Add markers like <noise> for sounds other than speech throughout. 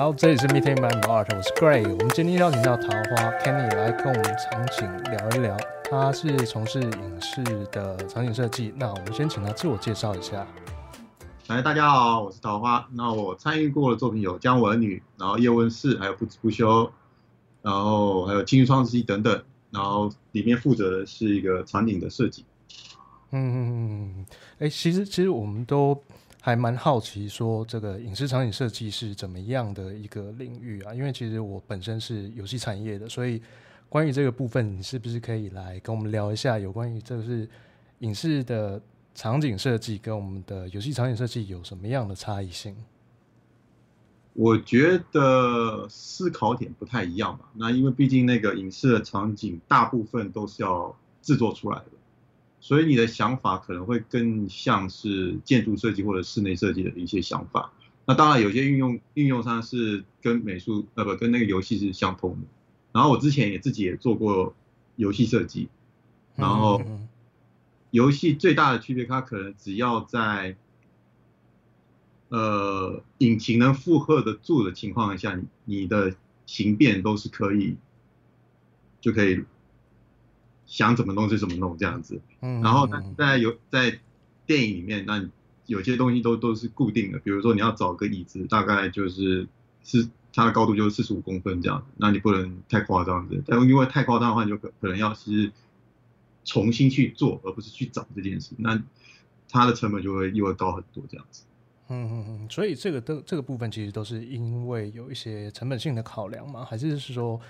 好，这里是 Meeting by Art，我是 Gray。我们今天邀请到桃花 Kenny 来跟我们场景聊一聊。他是从事影视的场景设计。那我们先请他自我介绍一下。来，大家好，我是桃花。那我参与过的作品有《姜文女》，然后《叶问四》，还有《不止不休》，然后还有《青春创世纪》等等。然后里面负责的是一个场景的设计。嗯嗯嗯嗯。哎、欸，其实其实我们都。还蛮好奇，说这个影视场景设计是怎么样的一个领域啊？因为其实我本身是游戏产业的，所以关于这个部分，你是不是可以来跟我们聊一下有关于这个是影视的场景设计跟我们的游戏场景设计有什么样的差异性？我觉得思考点不太一样吧。那因为毕竟那个影视的场景大部分都是要制作出来的。所以你的想法可能会更像是建筑设计或者室内设计的一些想法。那当然有些运用运用上是跟美术呃不跟那个游戏是相通的。然后我之前也自己也做过游戏设计，然后游戏最大的区别，它可能只要在呃引擎能负荷得住的情况下，你的形变都是可以就可以。想怎么弄就怎么弄这样子，嗯然后在有在电影里面，那有些东西都都是固定的，比如说你要找个椅子，大概就是是它的高度就是四十五公分这样，那你不能太夸张的，但因为太夸张的话，你就可可能要是重新去做，而不是去找这件事，那它的成本就会又会高很多这样子。嗯嗯嗯，所以这个的这个部分其实都是因为有一些成本性的考量嘛？还是是说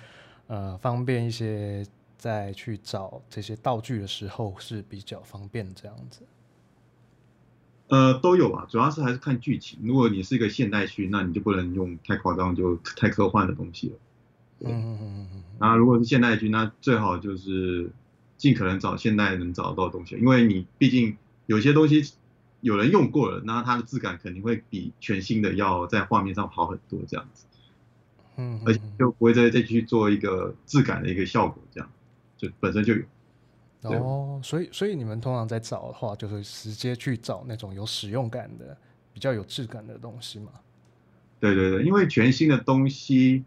呃方便一些？在去找这些道具的时候是比较方便这样子，呃，都有啊，主要是还是看剧情。如果你是一个现代剧，那你就不能用太夸张、就太科幻的东西了。嗯嗯嗯嗯。那如果是现代剧，那最好就是尽可能找现代能找得到的东西，因为你毕竟有些东西有人用过了，那它的质感肯定会比全新的要在画面上好很多这样子。嗯。而且就不会再再去做一个质感的一个效果这样。就本身就有哦，所以所以你们通常在找的话，就是直接去找那种有使用感的、比较有质感的东西嘛？对对对，因为全新的东西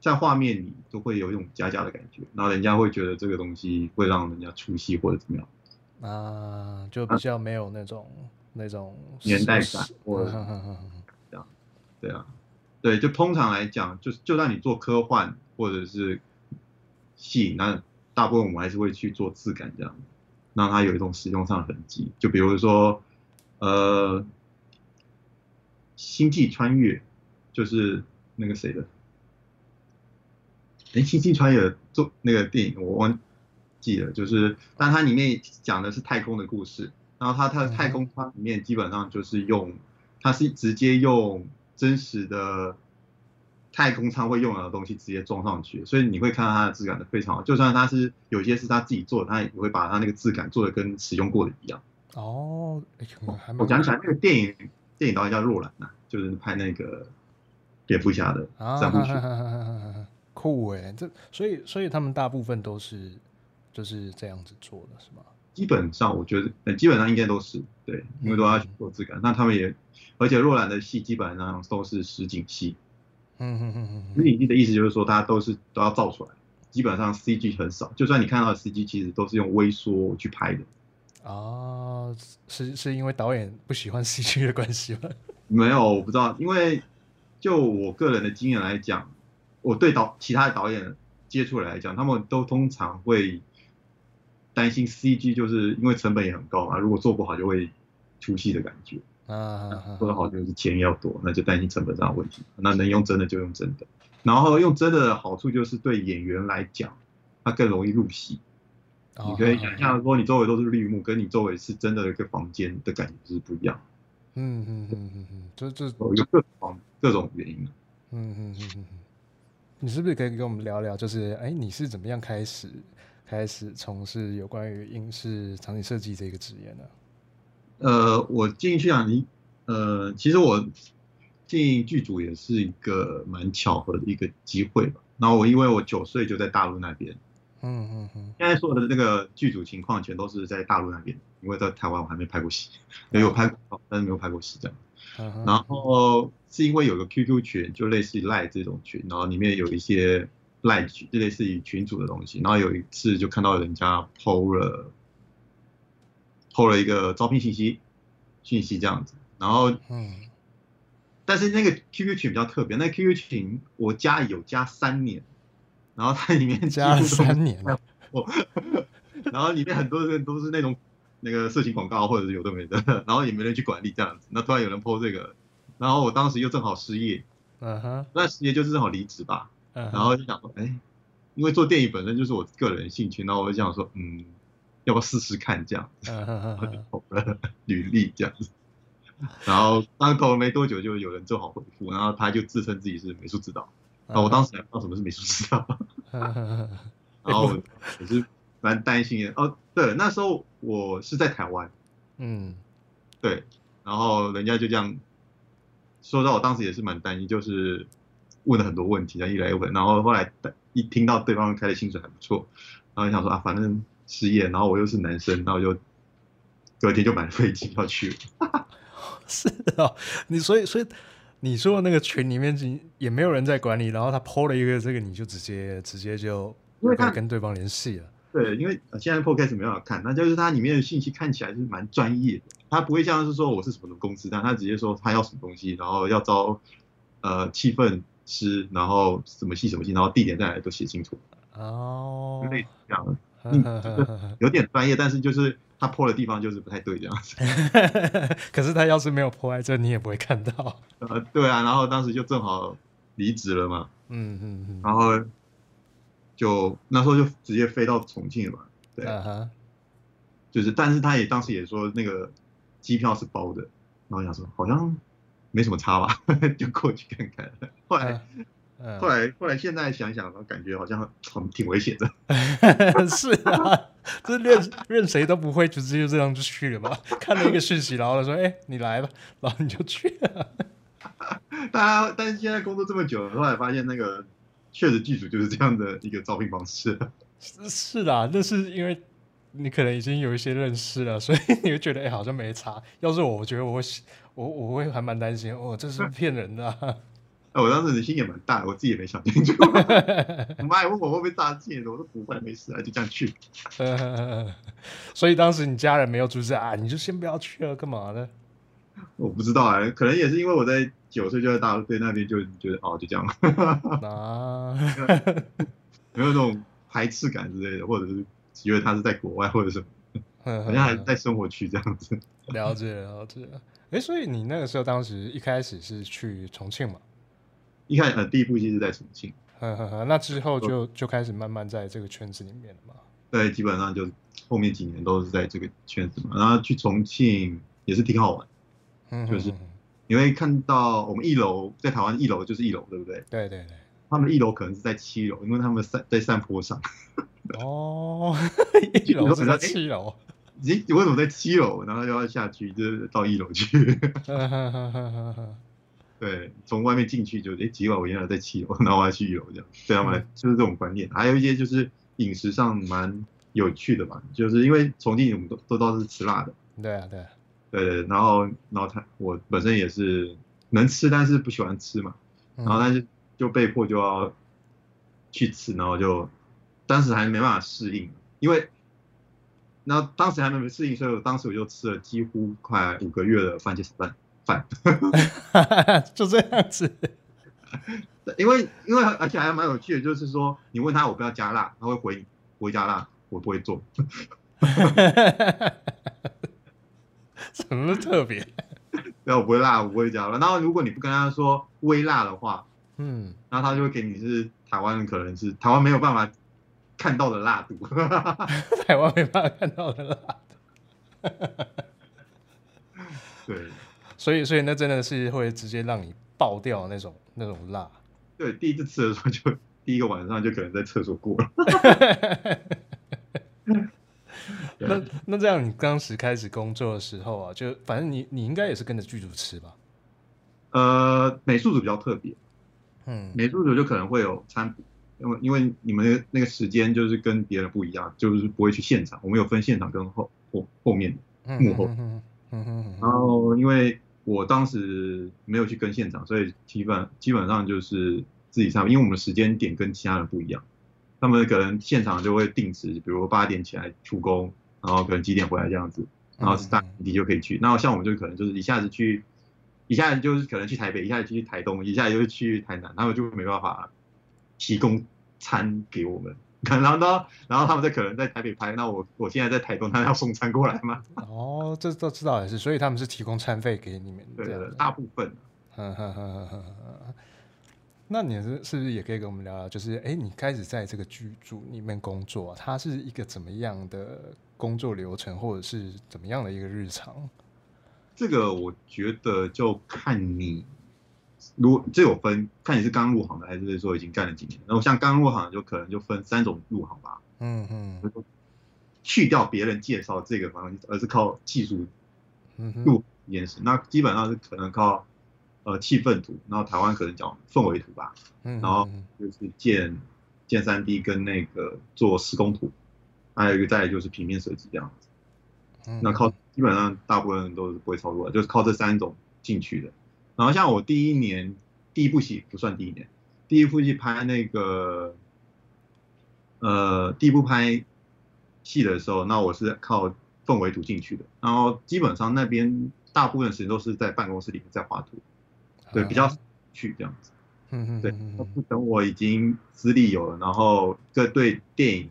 在画面里都会有一种假假的感觉，然后人家会觉得这个东西会让人家出戏或者怎么样啊，就比较没有那种、啊、那种年代感或者 <laughs> 这样，对啊，对，就通常来讲，就是就算你做科幻或者是戏那。大部分我们还是会去做质感这样，让它有一种使用上的痕迹。就比如说，呃，《星际穿越》就是那个谁的？哎，《星际穿越》做那个电影我忘记了，就是，但它里面讲的是太空的故事。然后它它的太空它里面基本上就是用，它是直接用真实的。太空舱会用到的东西直接装上去，所以你会看到它的质感都非常好。就算它是有些是他自己做的，他也会把它那个质感做的跟使用过的一样。哦，还、我讲起来，那个电影电影导演叫若兰呐，就是拍那个蝙蝠侠的三部曲。酷哎，这所以所以他们大部分都是就是这样子做的，是吗？基本上我觉得，基本上应该都是对，因为都要去做质感。嗯、那他们也，而且若兰的戏基本上都是实景戏。嗯嗯嗯嗯，实景戏的意思就是说，大家都是都要造出来，基本上 CG 很少，就算你看到的 CG，其实都是用微缩去拍的。啊，是是因为导演不喜欢 <laughs> CG 的关系吗？没有，我不知道，因为就我个人的经验来讲，我对导其他的导演接触来讲，他们都通常会担心 CG，就是因为成本也很高嘛，如果做不好就会出戏的感觉。啊，做的好就是钱要多，那就担心成本上的问题。那能用真的就用真的，然后用真的的好处就是对演员来讲，他更容易入戏。你可以想象说，你周围都是绿幕，跟你周围是真的一个房间的感觉是不一样。嗯嗯嗯嗯嗯，这这有各种各种原因。嗯嗯嗯嗯，你是不是可以跟我们聊聊，就是哎，你是怎么样开始开始从事有关于影视场景设计这个职业呢？呃，我进去啊，你呃，其实我进剧组也是一个蛮巧合的一个机会吧。然后我因为我九岁就在大陆那边，嗯嗯嗯，现在说的那个剧组情况全都是在大陆那边，因为在台湾我还没拍过戏，没有拍过，但是没有拍过戏这样。然后是因为有个 QQ 群，就类似于 Line 这种群，然后里面有一些 Line 群，就类似于群主的东西。然后有一次就看到人家 PO 了 PO 了一个招聘信息信息这样子，然后嗯，但是那个 QQ 群比较特别，那 QQ 群我加有加三年，然后它里面加了三年 <laughs> 了，然后里面很多人都是那种。那个色情广告或者是有的没的，<laughs> 然后也没人去管理这样子。那突然有人 po 这个，然后我当时又正好失业，嗯哼，那失业就是正好离职吧。Uh huh. 然后就想说，哎，因为做电影本身就是我个人兴趣，然后我就想说，嗯，要不要试试看这样子，然后就投了履历这样子。然后刚投了没多久，就有人做好回复，然后他就自称自己是美术指导。啊、uh，huh. 我当时还不知道什么是美术指导。Uh. 然后我是。蛮担心的哦，对，那时候我是在台湾，嗯，对，然后人家就这样说到，我当时也是蛮担心，就是问了很多问题，然后一来一回，然后后来一听到对方开的薪水还不错，然后想说啊，反正失业，然后我又是男生，然后就隔天就买了飞机要去了。<laughs> 是哦，你所以所以你说的那个群里面也没有人在管理，然后他 PO 了一个这个，你就直接直接就可以跟对方联系了。对，因为现在 Podcast 没办法看，那就是它里面的信息看起来是蛮专业的，他不会像是说我是什么公司，但他直接说他要什么东西，然后要招呃气氛师，然后什么戏什么戏，然后地点再来都写清楚。哦，类似这样的，嗯，<laughs> 有点专业，但是就是他 po 的地方就是不太对这样子。<laughs> 可是他要是没有 po 在这，你也不会看到。呃，对啊，然后当时就正好离职了嘛，嗯嗯嗯，然后。就那时候就直接飞到重庆了嘛，对，uh huh. 就是，但是他也当时也说那个机票是包的，然后想说好像没什么差吧，<laughs> 就过去看看。后来，uh. 后来，后来现在想想，感觉好像很挺危险的。<laughs> 是啊，这任任谁都不会直接就这样就去了嘛。<laughs> 看了一个讯息，然后他说：“哎、欸，你来吧。”然后你就去了。<laughs> 大家，但是现在工作这么久了，后来发现那个。确实，剧组就是这样的一个招聘方式。是是啦，那是因为你可能已经有一些认识了，所以你会觉得哎、欸，好像没差。要是我，我觉得我会我我会还蛮担心，哦，这是骗人的、啊。哎，我当时的心也蛮大，我自己也没想清楚。<laughs> 我妈也问我会不会诈骗，我说不会，没事啊，就这样去。<laughs> 所以当时你家人没有阻止啊，你就先不要去了，干嘛呢？我不知道啊，可能也是因为我在九岁就在大陆对那边就觉得哦，就这样，啊，<laughs> 没有那种排斥感之类的，或者是觉得他是在国外或者什么，好像还在生活区这样子。了解了解，哎，所以你那个时候当时一开始是去重庆嘛？一开始呃第一部戏是在重庆，呵呵呵，那之后就就开始慢慢在这个圈子里面了嘛？对，基本上就后面几年都是在这个圈子嘛，然后去重庆也是挺好玩。就是你会看到我们一楼在台湾一楼就是一楼，对不对？对对对。他们一楼可能是在七楼，因为他们山在山坡上。哦，<laughs> 一楼是在七楼。你你为什么在七楼？然后又要下去，就是到一楼去。对，从外面进去就哎，奇怪，我原来在七楼，然后我要去一楼这样。对他们来就是这种观念。还有一些就是饮食上蛮有趣的吧，就是因为重庆我们都都都是吃辣的。对啊，对啊。对，然后，然后他我本身也是能吃，但是不喜欢吃嘛，然后但是就被迫就要去吃，然后就当时还没办法适应，因为，然后当时还没适应，所以我当时我就吃了几乎快五个月的番茄炒饭饭，<laughs> 就这样子，因为因为而且还蛮有趣的，就是说你问他我不要加辣，他会回你不会加辣，我不会做。<laughs> 什么特别？<laughs> 对，我不会辣，我不会加辣。然后如果你不跟他说微辣的话，嗯，然后他就会给你是台湾，可能是台湾没有办法看到的辣度。台湾没办法看到的辣度。对，所以所以那真的是会直接让你爆掉那种那种辣。对，第一次吃的时候就第一个晚上就可能在厕所过了。<laughs> <laughs> 那那这样，你当时开始工作的时候啊，就反正你你应该也是跟着剧组吃吧？呃，美术组比较特别，嗯，美术组就可能会有餐补，因为因为你们那个时间就是跟别人不一样，就是不会去现场，我们有分现场跟后后后面幕后，嗯嗯嗯，然后因为我当时没有去跟现场，所以基本基本上就是自己上，因为我们时间点跟其他人不一样，他们可能现场就会定时，比如八点起来出工，然后可能几点回来这样子，然后是大你就可以去。那像我们就可能就是一下子去，一下子就是可能去台北，一下子去台东，一下子就去台南，他们就没办法提供餐给我们。然后呢，然后他们在可能在台北拍，那我我现在在台东，他要送餐过来吗？<laughs> 哦，这这知道也是，所以他们是提供餐费给你们，对的，大部分。<laughs> 呵呵呵呵呵。那你是是不是也可以跟我们聊聊？就是哎，你开始在这个剧组里面工作，它是一个怎么样的工作流程，或者是怎么样的一个日常？这个我觉得就看你。如果这有分，看你是刚入行的，还是说已经干了几年。然后像刚入行，就可能就分三种入行吧。嗯嗯。去掉别人介绍这个方向，而是靠技术入这件事。那基本上是可能靠呃气氛图，然后台湾可能讲氛围图吧。嗯。然后就是建建三 D 跟那个做施工图，还有一个再来就是平面设计这样子。嗯。那靠基本上大部分人都是不会操作的，就是靠这三种进去的。然后像我第一年第一部戏不算第一年，第一部戏拍那个，呃，第一部拍戏的时候，那我是靠氛围图进去的。然后基本上那边大部分时间都是在办公室里面在画图，对，比较去这样子。嗯嗯。对，等我已经资历有了，然后这对电影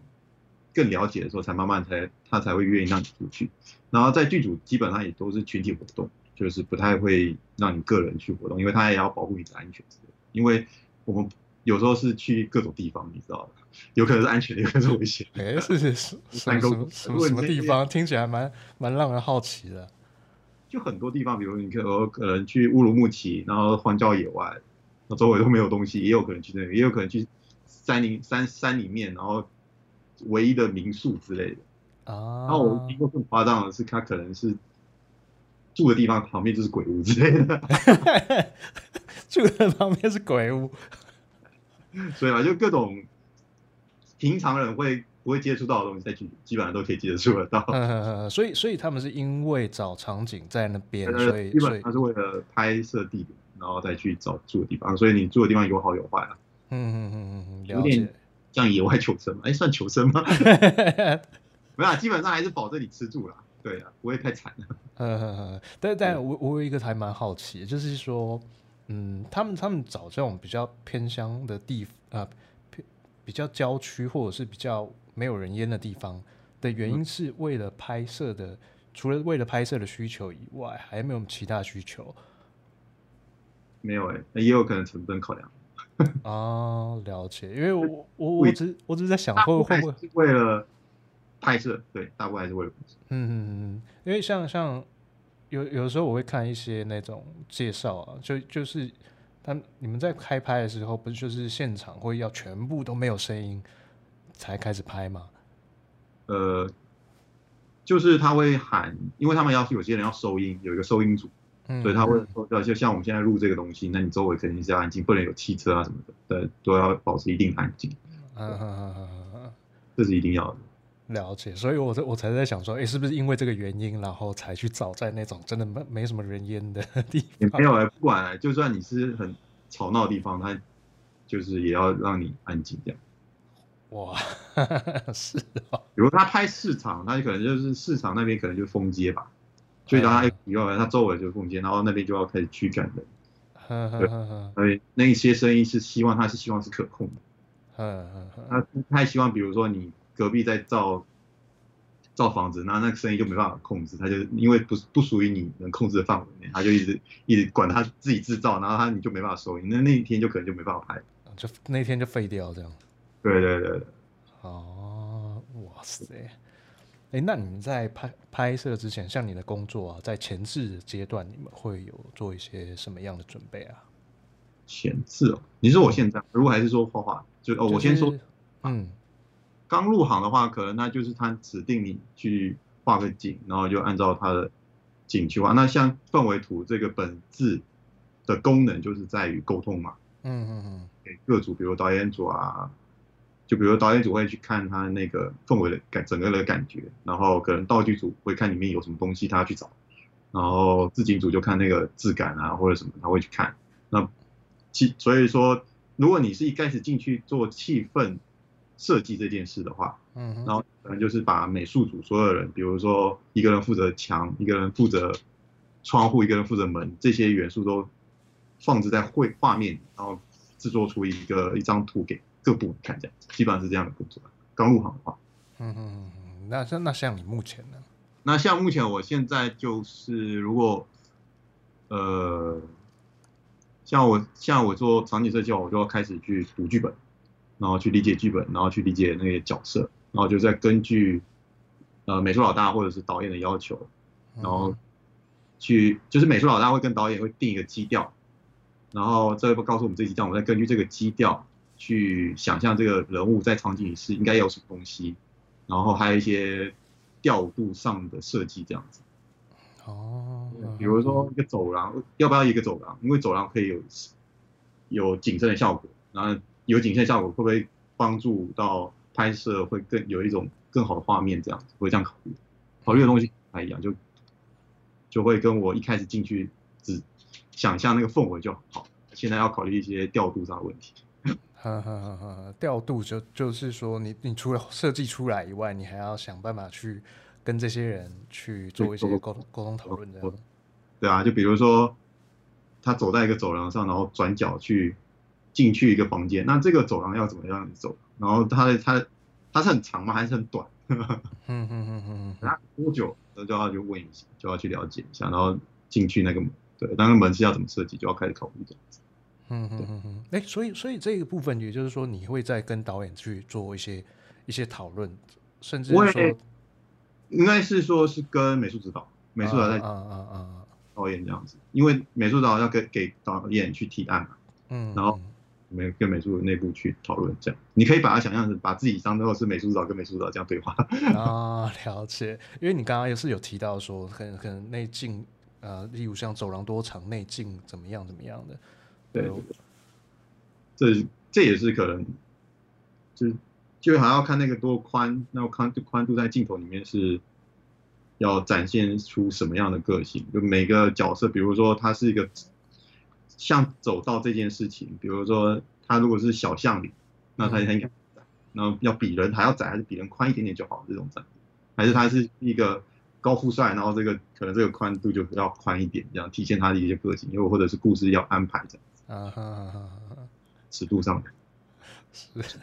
更了解的时候，才慢慢才他才会愿意让你出去。然后在剧组基本上也都是群体活动。就是不太会让你个人去活动，因为他也要保护你的安全。因为我们有时候是去各种地方，你知道的，有可能是安全的，有可能是危险。哎，是是是，<laughs> 什么什么什么地方？听起来蛮蛮让人好奇的。就很多地方，比如你可能可能去乌鲁木齐，然后荒郊野外，那周围都没有东西，也有可能去那个，也有可能去山林山山里面，然后唯一的民宿之类的。啊。然后我听过更夸张的是，他可能是。住的地方旁边就是鬼屋之类的，<laughs> 住的旁边是鬼屋，所以嘛，就各种平常人会不会接触到的东西，在剧基本上都可以接触得到。嗯，所以所以他们是因为找场景在那边，所以基本上是为了拍摄地点，然后再去找住的地方。所以你住的地方有好有坏啊。嗯嗯嗯嗯，有点像野外求生嘛？哎，算求生吗？<laughs> 没有，基本上还是保证你吃住了。对啊，不会太惨了。呵呵呵，但但我我有一个还蛮好奇，就是说，嗯，他们他们找这种比较偏乡的地啊，偏比较郊区或者是比较没有人烟的地方的原因，是为了拍摄的，嗯、除了为了拍摄的需求以外，还有没有其他需求？没有哎、欸，也有可能成本考量。啊，<laughs> 了解，因为我我我只我只是在想会会不会为了。拍摄对，大部分还是为了拍摄。嗯嗯嗯，因为像像有有时候我会看一些那种介绍啊，就就是他你们在开拍的时候，不是就是现场会要全部都没有声音才开始拍吗？呃，就是他会喊，因为他们要有些人要收音，有一个收音组，嗯、所以他会说，就像我们现在录这个东西，那你周围肯定是要安静，不能有汽车啊什么的，对，都要保持一定安静。嗯嗯嗯嗯嗯，这是一定要的。了解，所以我我才在想说，哎、欸，是不是因为这个原因，然后才去找在那种真的没没什么人烟的地方？也没有哎，不管，就算你是很吵闹的地方，它就是也要让你安静这样。哇，<laughs> 是啊、哦。比如他拍市场，他可能就是市场那边可能就是封街吧，所以当他以后他周围就是封街，然后那边就要开始驱赶人。对，<laughs> 所以那些声音是希望他是希望是可控的。<laughs> 他不太希望，比如说你。隔壁在造造房子，那那个声音就没办法控制，他就因为不不属于你能控制的范围内，他就一直一直管他自己制造，然后他你就没办法收音，那那一天就可能就没办法拍，就那天就废掉这样。对对对对。哦，哇塞，哎、欸，那你们在拍拍摄之前，像你的工作啊，在前置阶段，你们会有做一些什么样的准备啊？前置哦，你说我现在，如果还是说画画，就哦，我先说，嗯。刚入行的话，可能他就是他指定你去画个景，然后就按照他的景去画。那像氛围图这个本质的功能，就是在于沟通嘛。嗯嗯嗯。给各组，比如导演组啊，就比如导演组会去看他那个氛围的感，整个的感觉，然后可能道具组会看里面有什么东西，他要去找。然后置景组就看那个质感啊或者什么，他会去看。那气所以说，如果你是一开始进去做气氛设计这件事的话，嗯，然后可能就是把美术组所有人，比如说一个人负责墙，一个人负责窗户，一个人负责门，这些元素都放置在绘画面，然后制作出一个一张图给各部门看，这样基本上是这样的工作。刚入行的话，嗯嗯嗯，那像那像你目前呢？那像目前我现在就是如果，呃，像我像我做场景设计，我就要开始去读剧本，然后去理解剧本，然后去理解那些角色，然后就再根据呃美术老大或者是导演的要求，然后去就是美术老大会跟导演会定一个基调，然后这会告诉我们这个基调，我们再根据这个基调去想象这个人物在场景里是应该有什么东西，然后还有一些。调度上的设计这样子，哦，比如说一个走廊，要不要一个走廊？因为走廊可以有有景深的效果，然后有景深效果会不会帮助到拍摄会更有一种更好的画面？这样子会这样考虑，考虑的东西不太一样，就就会跟我一开始进去只想象那个氛围就好，现在要考虑一些调度上的问题。哈哈哈哈调度就就是说你，你你除了设计出来以外，你还要想办法去跟这些人去做一些沟通沟通讨论的。对啊，就比如说他走在一个走廊上，然后转角去进去一个房间，那这个走廊要怎么样走？然后他的他他是很长吗？还是很短？嗯嗯嗯嗯嗯，多久？那就要去问一下，就要去了解一下，然后进去那个门，对，那个门是要怎么设计，就要开始考虑这样子。嗯嗯嗯嗯，哎、欸，所以所以这个部分，也就是说，你会再跟导演去做一些一些讨论，甚至说，应该是说是跟美术指导，美术指导在啊啊啊导演这样子，因为美术指导要给给导演去提案嘛，嗯，然后我们跟美术内部去讨论这样，你可以把它想象成把自己当做是美术指导跟美术指导这样对话 <laughs> 啊，了解，因为你刚刚也是有提到说，可能可能内镜呃，例如像走廊多长，内镜怎么样怎么样的。对，这这也是可能，就就还要看那个多宽，那个宽宽度在镜头里面是要展现出什么样的个性。就每个角色，比如说他是一个像走道这件事情，比如说他如果是小巷里，那他很窄，然后要比人还要窄，还是比人宽一点点就好这种窄，还是他是一个高富帅，然后这个可能这个宽度就比较宽一点，这样体现他的一些个性，又或者是故事要安排这样。啊哈哈哈！尺度上面是，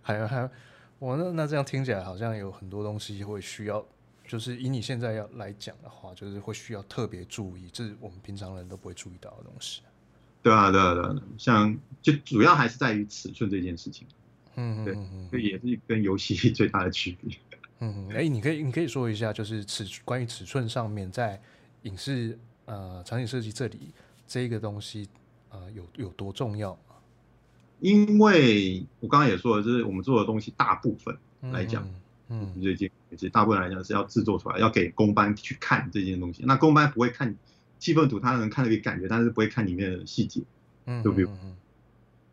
还有还有，我那那这样听起来好像有很多东西会需要，就是以你现在要来讲的话，就是会需要特别注意，这是我们平常人都不会注意到的东西。对啊，对啊，对啊，像就主要还是在于尺寸这件事情。嗯嗯嗯，这也是跟游戏 <laughs> 最大的区别。嗯，哎、欸，你可以你可以说一下，就是尺关于尺寸上面，在影视呃场景设计这里这一个东西。呃，有有多重要？因为我刚刚也说了，就是我们做的东西大部分来讲，嗯，最近其实大部分来讲是要制作出来，要给公班去看这件东西。那公班不会看气氛图，他能看那个感觉，但是不会看里面的细节。嗯，就比如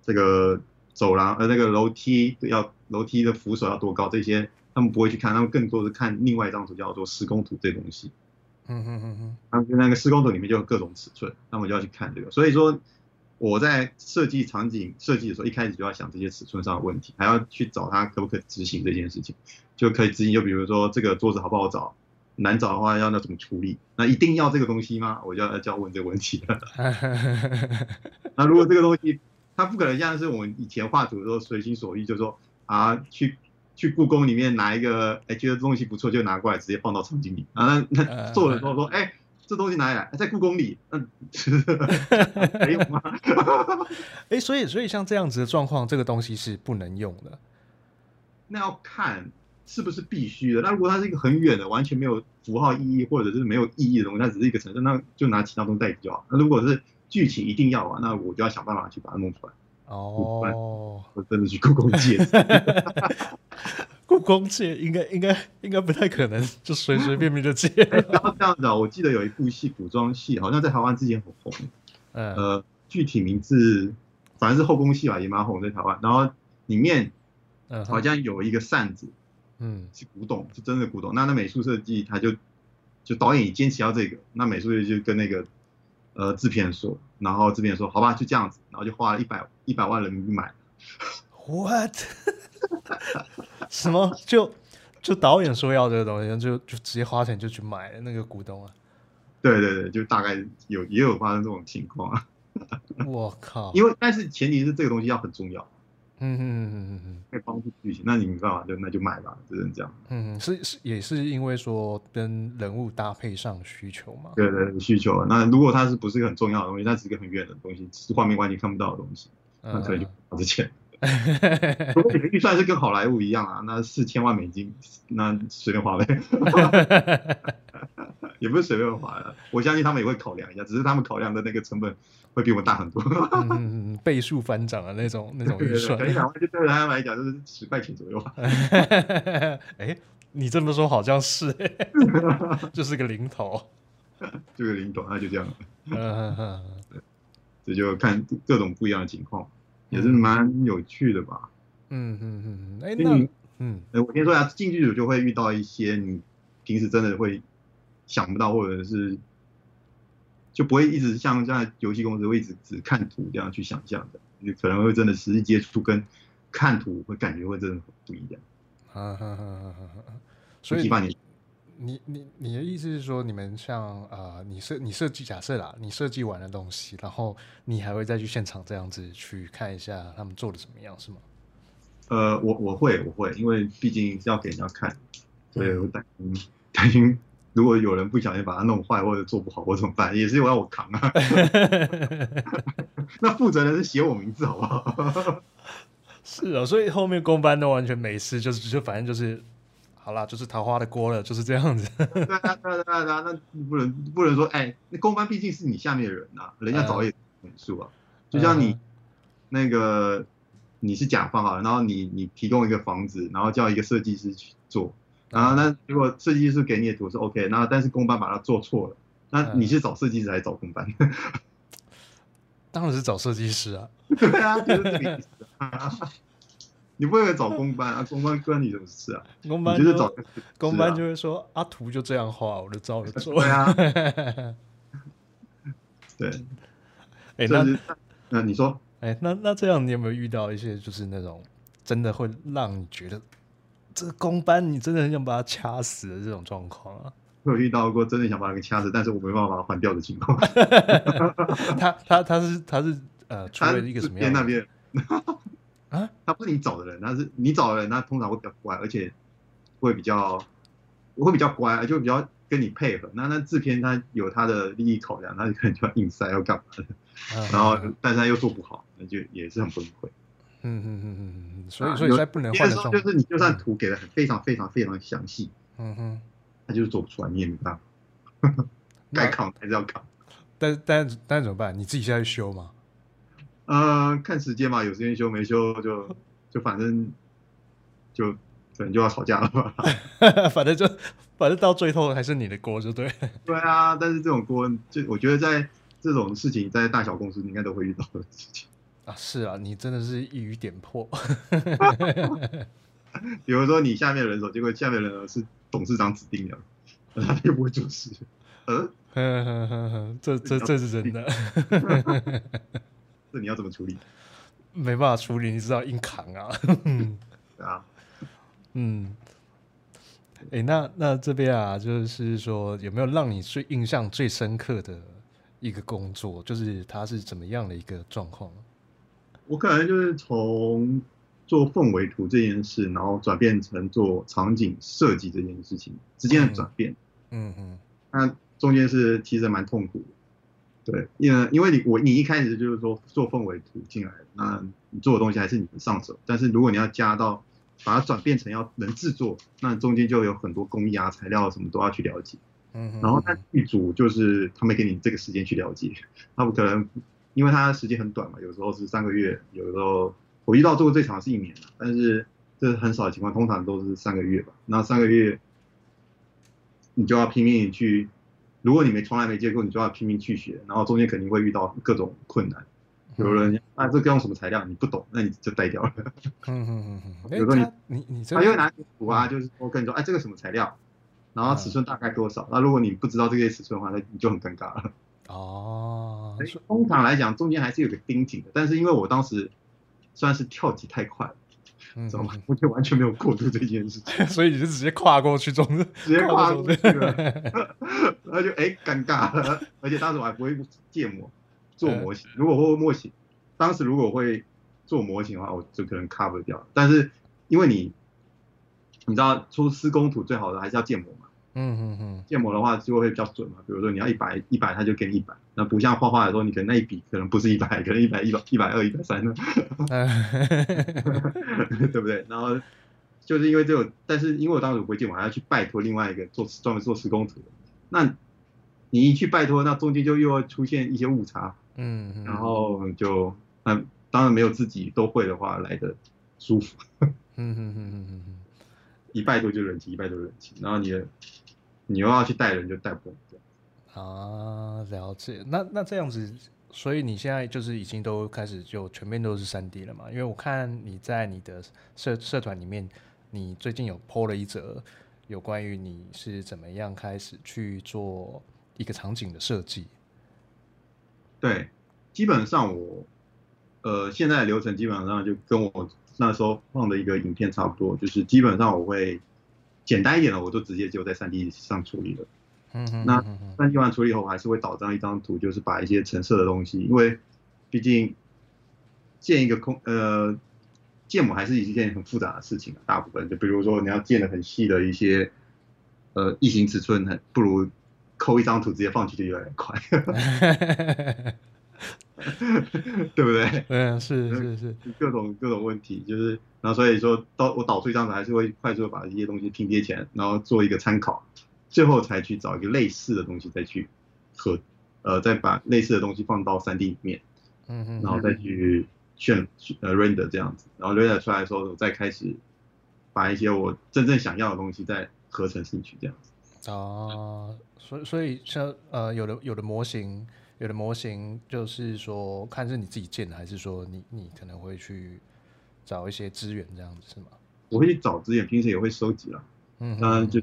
这个走廊呃，那个楼梯要楼梯的扶手要多高，这些他们不会去看，他们更多的看另外一张图叫做施工图这东西。嗯嗯嗯嗯，他们那个施工图里面就有各种尺寸，那我们就要去看这个。所以说。我在设计场景设计的时候，一开始就要想这些尺寸上的问题，还要去找它可不可以执行这件事情，就可以执行。就比如说这个桌子好不好找，难找的话要那怎么处理？那一定要这个东西吗？我就要就要问这个问题了。<laughs> 那如果这个东西，它不可能像是我们以前画图的时候随心所欲，就说啊去去故宫里面拿一个，哎觉得这东西不错就拿过来直接放到场景里啊，那那做的时候说哎。这东西哪里来？在故宫里，嗯，<laughs> 没有吗？哎，所以所以像这样子的状况，这个东西是不能用的。<laughs> 那要看是不是必须的。那如果它是一个很远的，完全没有符号意义，或者是没有意义的东西，它只是一个城市，那就拿其他东西代替就好。那如果是剧情一定要啊，那我就要想办法去把它弄出来。哦，我真的去故宫借。故宫借应该应该应该不太可能，就随随便便就借。然后这样子啊，我记得有一部戏，古装戏，好像在台湾之前很红。嗯、呃，具体名字反正是后宫戏吧，也蛮红在台湾。然后里面好像有一个扇子，嗯，是古董，是真的古董。那那美术设计他就就导演也坚持要这个，那美术队就跟那个呃制片人说，然后制片人说好吧，就这样子，然后就花了一百一百万人民币买。What？<laughs> 什么？就就导演说要这个东西，就就直接花钱就去买了那个股东啊？对对对，就大概有也有发生这种情况啊。我靠！因为但是前提是这个东西要很重要。嗯嗯嗯嗯嗯，可以帮助剧情，那你没办法，就那就买吧，只能这样。嗯，是是也是因为说跟人物搭配上需求嘛。对对，需求。那如果它是不是一个很重要的东西，它只是一个很远的东西，是画面关系看不到的东西，那可能就花这钱。如果你的预算是跟好莱坞一样啊，那四千万美金，那随便花呗。<laughs> 也不是随便花的，我相信他们也会考量一下，只是他们考量的那个成本会比我们大很多，<laughs> 嗯，倍数翻涨的那种那种预算，可以两万就对他们来讲就是十块钱左右吧。<laughs> 哎、欸，你这么说好像是，<laughs> 就是个零头，就个零头，那就这样。嗯这就看各种不一样的情况，也是蛮有趣的吧。嗯嗯嗯，哎、欸，那嗯，我先说一下，进剧组就会遇到一些你平时真的会。想不到，或者是就不会一直像在游戏公司会一直只看图这样去想象的，你可能会真的实际接触跟看图会感觉会真的不一样。啊哈哈哈哈哈！所以你你你你的意思是说，你们像啊、呃，你设你设计假设啦，你设计完的东西，然后你还会再去现场这样子去看一下他们做的怎么样，是吗？呃，我我会我会，因为毕竟是要给人家看，所以我担心担心。如果有人不小心把它弄坏或者做不好，我怎么办？也是要我扛啊。<laughs> 那负责人是写我名字好不好？<laughs> 是啊，所以后面工班都完全没事，就是就反正就是好啦，就是桃花的锅了，就是这样子。对啊对啊对啊，那不能不能说哎，那工班毕竟是你下面的人呐、啊，人家早也美术啊，就像你那个你是甲方啊，然后你你提供一个房子，然后叫一个设计师去做。然后那如果设计师给你的图是 OK，那但是工班把它做错了，那你是找设计师还是找工班？<laughs> 当然是找设计师啊。<laughs> 对啊，就是这个意思啊。你不会找工班啊？工班关你什么事啊？工班就是找工班就会说阿，图就这样画，我就照着做。对啊。<laughs> 对。哎，那那你说，哎，那那这样你有没有遇到一些就是那种真的会让你觉得？这个工班，你真的很想把他掐死的这种状况啊？我有遇到过真的想把他给掐死，但是我没办法把他换掉的情况。<laughs> 他他他是他是呃，出了一个什么样的？那边 <laughs> 啊，他不是你找的人，他是你找的人，他通常会比较乖，而且会比较我会比较乖，就比较跟你配合。那那制片他有他的利益考量，他可能就要硬塞要干嘛的，然后但是他又做不好，那就也是很崩溃。嗯嗯嗯嗯嗯，所以所以在不能换的时候，就是你就算图给的很非常非常非常详细，嗯哼，他就是做不出来，你也没办法，该扛还是要扛。但但但怎么办？你自己现在去修吗？呃，看时间嘛，有时间修没修就就反正就可能就要吵架了吧。反正就反正到最后还是你的锅，就对。对啊，但是这种锅，就我觉得在这种事情，在大小公司应该都会遇到的事情。啊，是啊，你真的是一语点破。<laughs> 比如说你下面人手，结果下面的人是董事长指定的，他又不会做事。呃，这这这是真的。<laughs> 这你要怎么处理？没办法处理，你知道硬扛啊。对啊，<laughs> 嗯。哎、欸，那那这边啊，就是说有没有让你最印象最深刻的一个工作？就是它是怎么样的一个状况？我可能就是从做氛围图这件事，然后转变成做场景设计这件事情之间的转变。嗯嗯，那中间是其实蛮痛苦的，对，因为因为你我你一开始就是说做氛围图进来，那你做的东西还是你的上手，但是如果你要加到把它转变成要能制作，那中间就有很多工艺啊、材料什么都要去了解。嗯，然后那剧组就是他没给你这个时间去了解，他不可能。因为它时间很短嘛，有时候是三个月，有时候我遇到做过最长是一年，但是这是很少的情况，通常都是三个月吧。那三个月，你就要拼命去，如果你没从来没接过，你就要拼命去学，然后中间肯定会遇到各种困难。有人啊，这个用什么材料你不懂，那你就呆掉了。嗯嗯嗯嗯。有时候你你你，他又拿图啊，就是我跟你说，哎，这个什么材料？然后尺寸大概多少？那、嗯、如果你不知道这些尺寸的话，那你就很尴尬了。哦，通常来讲，中间还是有个盯紧的，但是因为我当时算是跳级太快了，嗯，知道吗？我就完全没有过渡这件事情，<laughs> 所以你就直接跨过去中，直接跨过去了，<laughs> 然后就哎尴尬了，而且当时我还不会建模做模型，如果会模型，当时如果会做模型的话，我就可能 cover 掉，但是因为你。你知道出施工图最好的还是要建模嘛？嗯嗯嗯，建模的话就会比较准嘛。比如说你要一百一百，他就给你一百。那不像画画的时候，你可能那一笔可能不是一百，<laughs> 可能一百一百一百二一百三呢，<laughs> <laughs> 对不对？然后就是因为这种，但是因为我当时不会建模，还要去拜托另外一个做专门做施工图的。那你一去拜托，那中间就又要出现一些误差。嗯嗯，然后就那当然没有自己都会的话来的舒服。嗯嗯嗯嗯嗯。一拜托就人气，一拜托人气，然后你你又要去带人，就带不。啊，了解。那那这样子，所以你现在就是已经都开始就全面都是三 D 了嘛？因为我看你在你的社社团里面，你最近有 po 了一则有关于你是怎么样开始去做一个场景的设计。对，基本上我呃现在的流程基本上就跟我。那时候放的一个影片差不多，就是基本上我会简单一点的，我都直接就在 3D 上处理了。嗯嗯。那 3D 完处理以后，我还是会导张一张图，就是把一些橙色的东西，因为毕竟建一个空呃建模还是一件很复杂的事情，大部分就比如说你要建的很细的一些呃异形尺寸，很不如抠一张图直接放进去就有点快。<laughs> <laughs> 对不对？嗯，是是是，各种各种问题，就是，然后所以说，到我导出一张图，还是会快速的把这些东西拼贴起来，然后做一个参考，最后才去找一个类似的东西再去和，呃，再把类似的东西放到三 D 里面，嗯嗯，然后再去渲呃 render 这样子，然后 render 出来的时候，我再开始把一些我真正想要的东西再合成进去这样子。哦，所以所以像呃有的有的模型。有的模型就是说，看是你自己建的，还是说你你可能会去找一些资源这样子是吗？我会去找资源，平时也会收集了。嗯，当然就，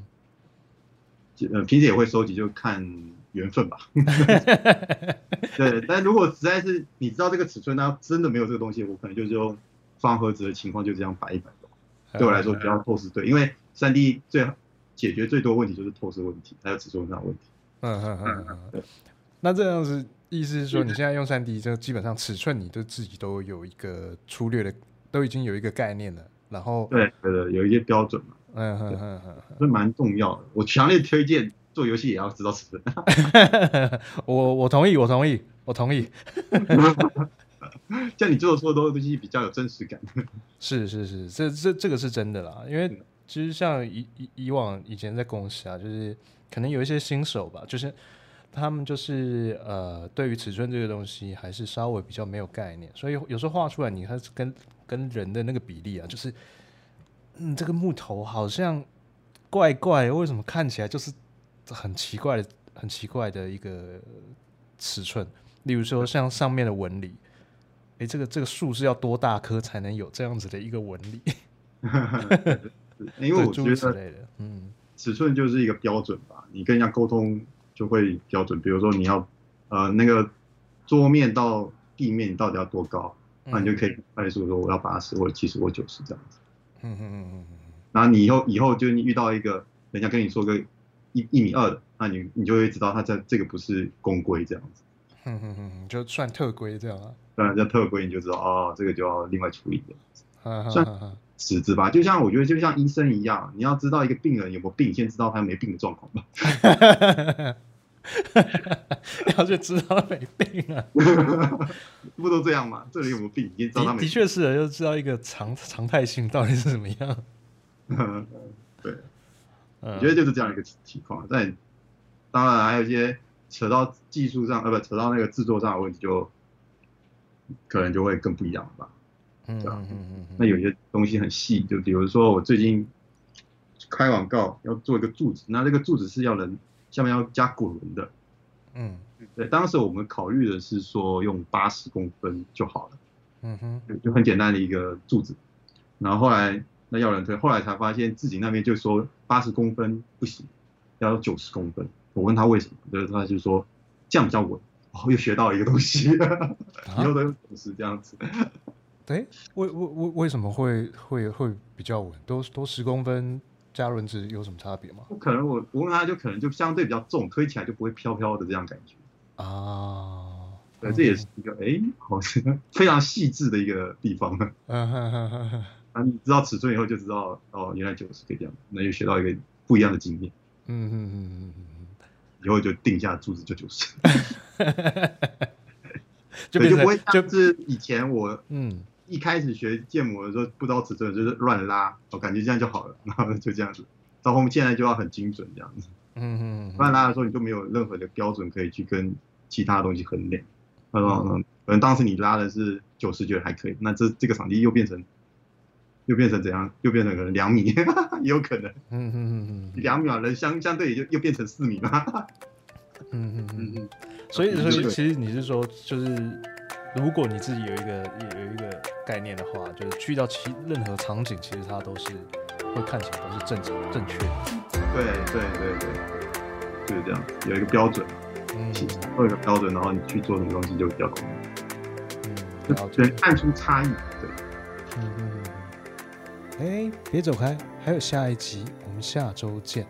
呃，平时也会收集，就看缘分吧。<laughs> 对，但如果实在是你知道这个尺寸，那真的没有这个东西，我可能就是用方盒子的情况就这样摆一摆。对我来说比较透视对，因为三 D 最解决最多问题就是透视问题，还有尺寸上的问题。嗯嗯嗯嗯。那这样子意思是说，你现在用三 D 就基本上尺寸你都自己都有一个粗略的，都已经有一个概念了。然后对对对，有一些标准嘛。嗯嗯嗯嗯，这蛮重要的。我强烈推荐做游戏也要知道尺寸。<laughs> 我我同意，我同意，我同意。<laughs> 像你做的所有东西比较有真实感。是是是，这这这个是真的啦。因为其实像以以以往以前在公司啊，就是可能有一些新手吧，就是。他们就是呃，对于尺寸这个东西还是稍微比较没有概念，所以有时候画出来，你看跟跟人的那个比例啊，就是嗯，这个木头好像怪怪，为什么看起来就是很奇怪的、很奇怪的一个尺寸？例如说像上面的纹理，诶，这个这个树是要多大棵才能有这样子的一个纹理？<laughs> 因为我觉得，嗯，尺寸就是一个标准吧，你跟人家沟通。就会标准，比如说你要，呃，那个桌面到地面你到底要多高，那、嗯、你就可以快速说我要八十或者七十或九十这样子。嗯嗯嗯嗯。然后你以后以后就你遇到一个人家跟你说个一一米二的，那你你就会知道他这这个不是公规这样子。嗯嗯嗯，就算特规这样啊。当然叫特规你就知道哦，这个就要另外处理的。算尺子吧，就像我觉得就像医生一样，你要知道一个病人有没有病，先知道他没病的状况吧。<laughs> <laughs> 要去知道没病啊，<laughs> 不都这样吗？这里有没有病？你知道他没病。的确是，就知道一个常常态性到底是怎么样。<laughs> 对，我觉得就是这样一个情况。但当然还有一些扯到技术上，呃，不，扯到那个制作上的问题，就可能就会更不一样了吧。嗯嗯嗯。那有些东西很细，就比如说我最近开广告要做一个柱子，那这个柱子是要人。下面要加滚轮的，嗯，对，当时我们考虑的是说用八十公分就好了，嗯哼，就很简单的一个柱子，然后后来那要人推，后来才发现自己那边就说八十公分不行，要九十公分。我问他为什么，就是他就说这样比较稳。哦，又学到一个东西，以后都用九十这样子。哎，为为为为什么会会会比较稳？都都十公分加轮子有什么差别吗？可能我我问他就可能就相对比较重，推起来就不会飘飘的这样感觉啊。对，这也是一个哎，好像非常细致的一个地方。<laughs> 嗯哼哼哼哼。啊，你知道尺寸以后就知道哦，原来九十可以这样，那就学到一个不一样的经验。嗯嗯嗯嗯嗯。以后就定下柱子就九十。<laughs> 就就不会像是以前我嗯。一开始学建模的时候不知道尺寸，就是乱拉，我感觉这样就好了，然后就这样子。到后面现在就要很精准这样子，嗯嗯，乱拉的时候你就没有任何的标准可以去跟其他东西衡量。他说嗯，可能当时你拉的是九十，觉得还可以，那这这个场地又变成又变成怎样？又变成可能两米，也 <laughs> 有可能。嗯嗯嗯嗯，两米人相相对也就又变成四米嘛。嗯嗯嗯 <laughs> 嗯，所以所以其实你是说就是。如果你自己有一个有一个概念的话，就是去到其任何场景，其实它都是会看起来都是正常正确的。对对对对，就是这样，有一个标准，嗯，会有一个标准，然后你去做什么东西就比较容易，嗯，就能看出差异。对，嗯嗯嗯。哎，别走开，还有下一集，我们下周见。